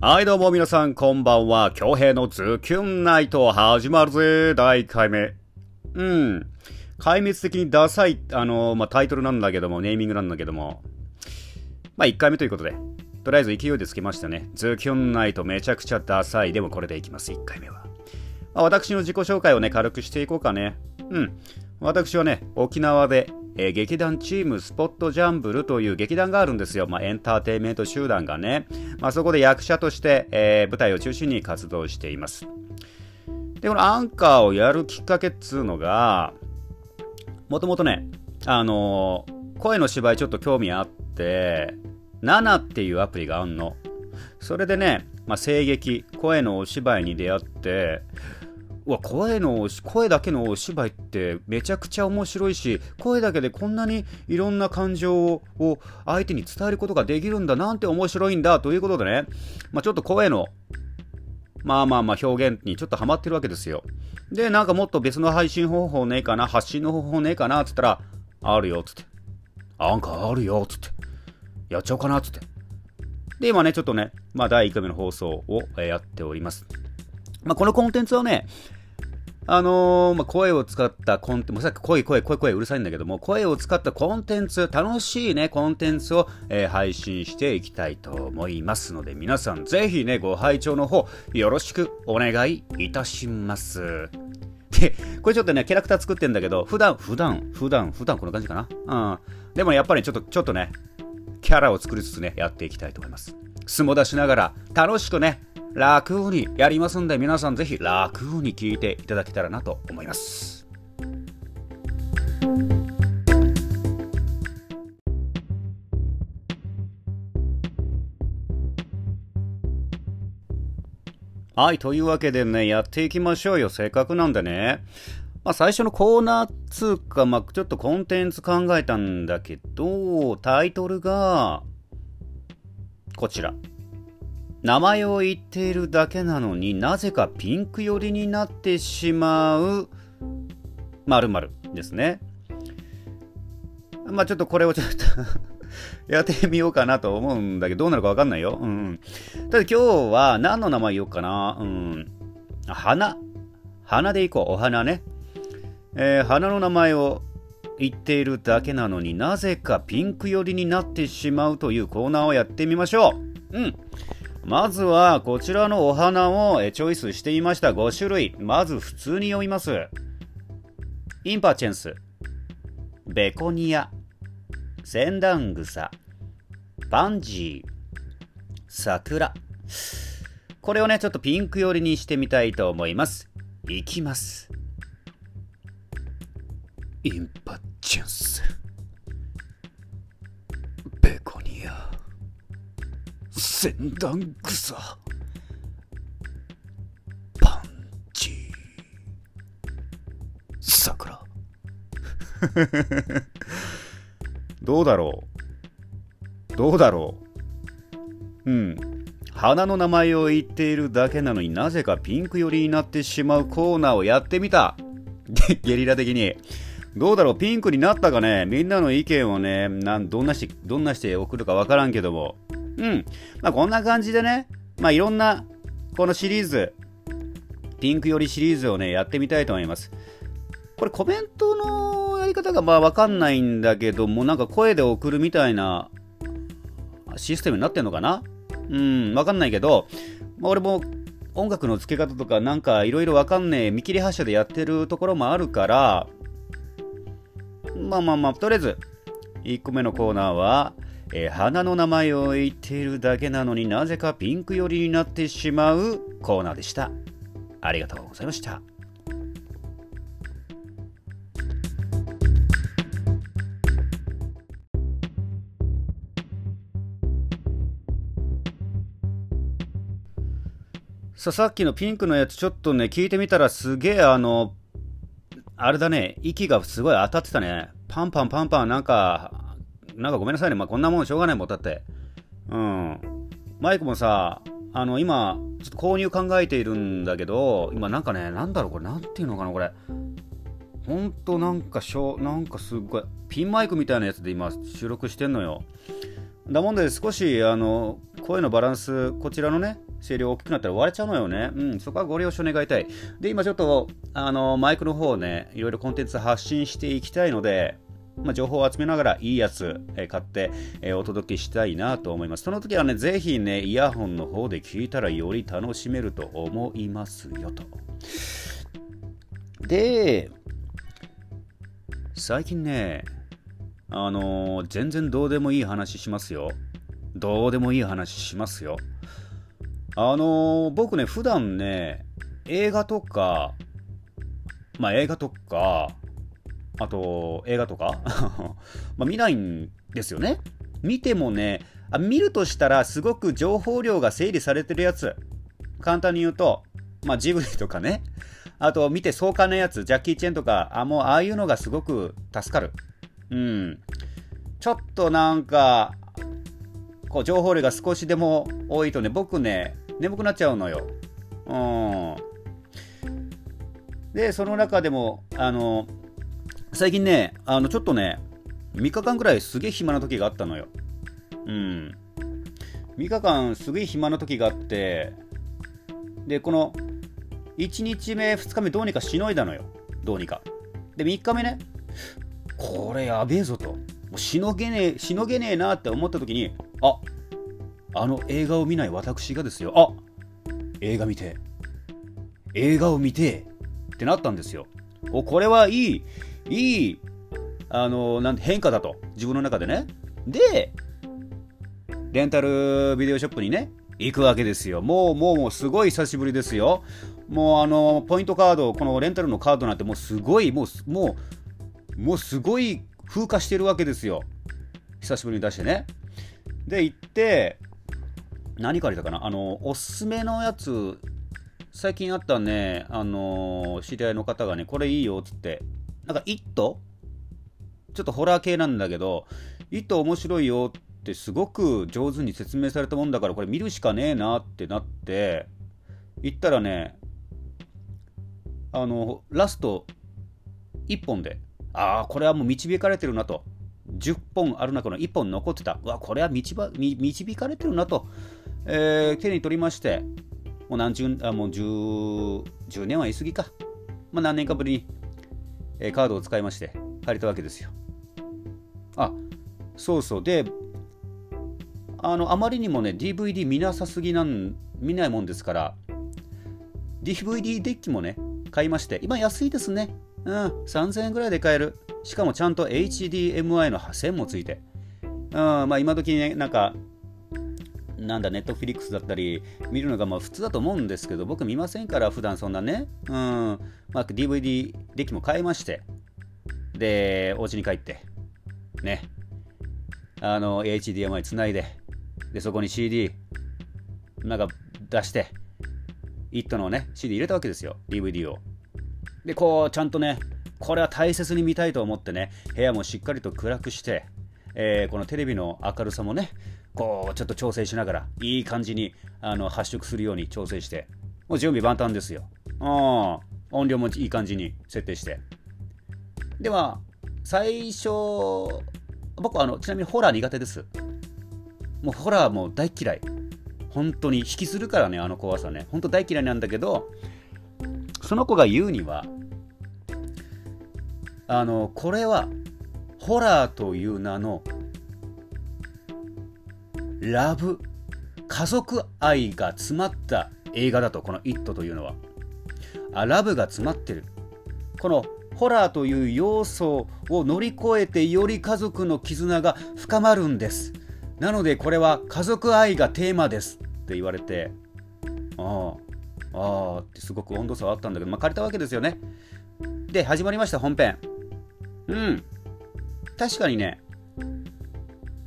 はいどうも皆さんこんばんは。京平のズキュンナイト始まるぜ。第1回目。うん。壊滅的にダサい、あのまあ、タイトルなんだけども、ネーミングなんだけども。まあ、1回目ということで。とりあえず勢いでつけましたね。ズキュンナイトめちゃくちゃダサい。でもこれでいきます、1回目は。まあ、私の自己紹介をね、軽くしていこうかね。うん。私はね、沖縄でえー、劇団チームスポットジャンブルという劇団があるんですよ。まあ、エンターテインメント集団がね。まあ、そこで役者として、えー、舞台を中心に活動しています。で、このアンカーをやるきっかけっつうのが、もともとね、あのー、声の芝居ちょっと興味あって、7っていうアプリがあんの。それでね、まあ、声劇、声のお芝居に出会って、わ声の声だけのお芝居ってめちゃくちゃ面白いし声だけでこんなにいろんな感情を相手に伝えることができるんだなんて面白いんだということでね、まあ、ちょっと声のまあまあまあ表現にちょっとハマってるわけですよ。でなんかもっと別の配信方法ねえかな発信の方法ねえかなっつったらあるよっつって。あんかあるよっつって。やっちゃおうかなつって。で今ねちょっとねまあ第1回目の放送をやっております。まあ、このコンテンツはね、あのー、まあ、声を使ったコンテンツ、さっき声、声、声、声うるさいんだけども、声を使ったコンテンツ、楽しいね、コンテンツを、えー、配信していきたいと思いますので、皆さんぜひね、ご拝聴の方、よろしくお願いいたします。で、これちょっとね、キャラクター作ってんだけど、普段、普段、普段、普段こんな感じかな？うん。でもやっぱりちょっと、ちょっとね、キャラを作りつつね、やっていきたいと思います。相撲出しながら、楽しくね、楽にやりますんで皆さんぜひ楽に聞いていただけたらなと思います。はい、というわけでね、やっていきましょうよ。せっかくなんでね。まあ、最初のコーナーつうか、まあ、ちょっとコンテンツ考えたんだけど、タイトルが、こちら。名前を言っているだけなのになぜかピンク寄りになってしまう〇〇ですね。まあちょっとこれをちょっと やってみようかなと思うんだけど、どうなるかわかんないよ。うん。ただ今日は何の名前言おうかな。うん。花。花でいこう。お花ね。えー、花の名前を言っているだけなのになぜかピンク寄りになってしまうというコーナーをやってみましょう。うん。まずはこちらのお花をチョイスしていました5種類。まず普通に読みます。インパチェンス、ベコニア、センダングサ、パンジー、桜。これをね、ちょっとピンク寄りにしてみたいと思います。いきます。インパチェンス。船団草。パンチ。桜。どうだろう。どうだろう。うん。花の名前を言っているだけなのになぜかピンク寄りになってしまうコーナーをやってみた。ゲリラ的に。どうだろう。ピンクになったかね。みんなの意見をね。なんどんなしどんなして送るかわからんけども。うん。まあ、こんな感じでね、まあ、いろんな、このシリーズ、ピンク寄りシリーズをね、やってみたいと思います。これコメントのやり方がまあわかんないんだけども、なんか声で送るみたいなシステムになってんのかな？うん、わかんないけど、まあ、俺も音楽の付け方とかなんかいろいろわかんねえ見切り発車でやってるところもあるから、まあまあまあ、とりあえず、1個目のコーナーは、えー、花の名前を言っているだけなのになぜかピンク寄りになってしまうコーナーでした。ありがとうございました。ささっきのピンクのやつちょっとね聞いてみたらすげえあのあれだね息がすごい当たってたねパンパンパンパンなんかなんかごめんなさいね。まあ、こんなもんしょうがないもん、だって。うん。マイクもさ、あの、今、ちょっと購入考えているんだけど、今なんかね、なんだろう、これ、なんていうのかな、これ。ほんとなんかしょ、なんかすっごい、ピンマイクみたいなやつで今、収録してんのよ。だもんで、少し、あの、声のバランス、こちらのね、声量大きくなったら割れちゃうのよね。うん、そこはご了承願いたい。で、今ちょっと、あの、マイクの方ね、いろいろコンテンツ発信していきたいので、まあ、情報を集めながらいいやつ、えー、買って、えー、お届けしたいなと思います。その時はね、ぜひね、イヤホンの方で聞いたらより楽しめると思いますよと。で、最近ね、あのー、全然どうでもいい話しますよ。どうでもいい話しますよ。あのー、僕ね、普段ね、映画とか、まあ映画とか、あと映画とか？まあ見ないんですよね。見てもねあ、見るとしたらすごく情報量が整理されてるやつ。簡単に言うと、まあジブリとかね。あと見て壮観なやつ、ジャッキー・チェンとか、あ、もうああいうのがすごく助かる。うん。ちょっとなんか、こう情報量が少しでも多いとね、僕ね、眠くなっちゃうのよ。うん。で、その中でも、あの、最近ね、あの、ちょっとね、3日間ぐらいすげえ暇な時があったのよ。うん。3日間すげえ暇な時があって、で、この、1日目、2日目どうにかしのいだのよ。どうにか。で、3日目ね、これやべえぞと。もうしのげねえ、しのげねえなって思った時に、ああの映画を見ない私がですよ、あ映画見て、映画を見てってなったんですよ。お、これはいい、いい、あの、なんて変化だと。自分の中でね。で、レンタルビデオショップにね、行くわけですよ。もう、もう、もう、すごい久しぶりですよ。もう、あの、ポイントカード、このレンタルのカードなんて、もう、すごい、もう、もう、もう、すごい風化してるわけですよ。久しぶりに出してね。で、行って、何借りたかなあの、おすすめのやつ、最近あったね、あの、知り合いの方がね、これいいよっ、つって、なんか、イット？ちょっとホラー系なんだけど、イット面白いよってすごく上手に説明されたもんだから、これ見るしかねえなってなって、行ったらね、あの、ラスト1本で、ああ、これはもう導かれてるなと。10本ある中の1本残ってた。うわ、これは導かれてるなと、えー、手に取りまして、もう何十、あ、もう 10, 10年は言い過ぎか。まあ、何年かぶりにえカードを使いまして借りたわけですよ。あそうそうであのあまりにもね DVD 見なさすぎなん見ないもんですから DVD デッキもね買いまして今安いですねうん3000円ぐらいで買えるしかもちゃんと HDMI の線もついてうんまあ今時ねなんかなんだ、ネットフリックスだったり、見るのがまあ普通だと思うんですけど、僕見ませんから、普段そんなね。うん。まあ、DVD デッキも買いまして、で、お家に帰って、ね。あの、HDMI つないで、で、そこに CD、なんか出して、イットのね、CD 入れたわけですよ、DVD を。で、こう、ちゃんとね、これは大切に見たいと思ってね、部屋もしっかりと暗くして、えー、このテレビの明るさもね、こうちょっと調整しながらいい感じにあの発色するように調整してもう準備万端ですよ。あ音量もいい感じに設定して。では最初僕あのちなみにホラー苦手です。もうホラーも大嫌い。本当に引きずるからねあの怖さね。本当大嫌いなんだけどその子が言うにはあのこれはホラーという名のラブ。家族愛が詰まった映画だとこの「イット!」というのは。あラブが詰まってる。このホラーという要素を乗り越えてより家族の絆が深まるんです。なのでこれは家族愛がテーマです。って言われて。ああ。ああ。ってすごく温度差はあったんだけど、まあ、借りたわけですよね。で始まりました本編。うん。確かにね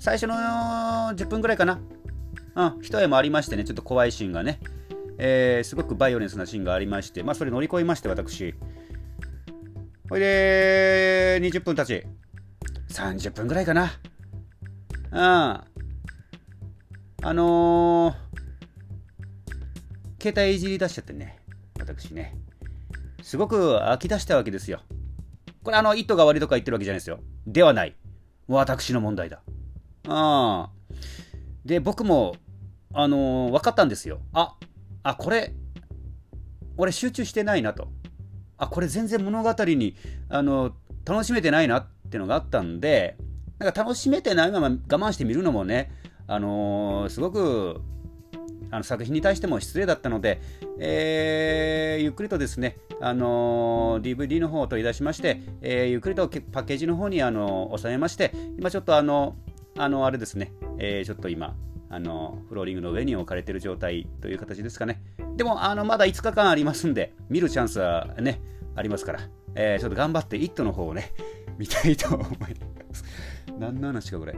最初の10分ぐらいかな。うん、一重もありましてね、ちょっと怖いシーンがね、えー、すごくバイオレンスなシーンがありまして、まあ、それ乗り越えまして、私。ほいで、20分経ち、30分ぐらいかな。うん。あのー、携帯いじり出しちゃってね、私ね。すごく飽き出したわけですよ。これ、あの、意図が悪いとか言ってるわけじゃないですよ。ではない。私の問題だ。うん。で、僕もあのー分かったんですよ。あ、あ、これ、俺集中してないなと。あ、これ全然物語に、あの楽しめてないなってのがあったんで、なんか楽しめてないまま我慢して見るのもね、あのーすごくあの作品に対しても失礼だったので、えーゆっくりとですね、あのー DVD の方を取り出しまして、えーゆっくりとパッケージの方に、あの収めまして、今ちょっとあの、あのあれですね、えーちょっと今、あのフローリングの上に置かれている状態という形ですかね。でも、あのまだ5日間ありますんで、見るチャンスはね、ありますから、えーちょっと頑張って、イットの方をね、見たいと思います。何の話か、これ。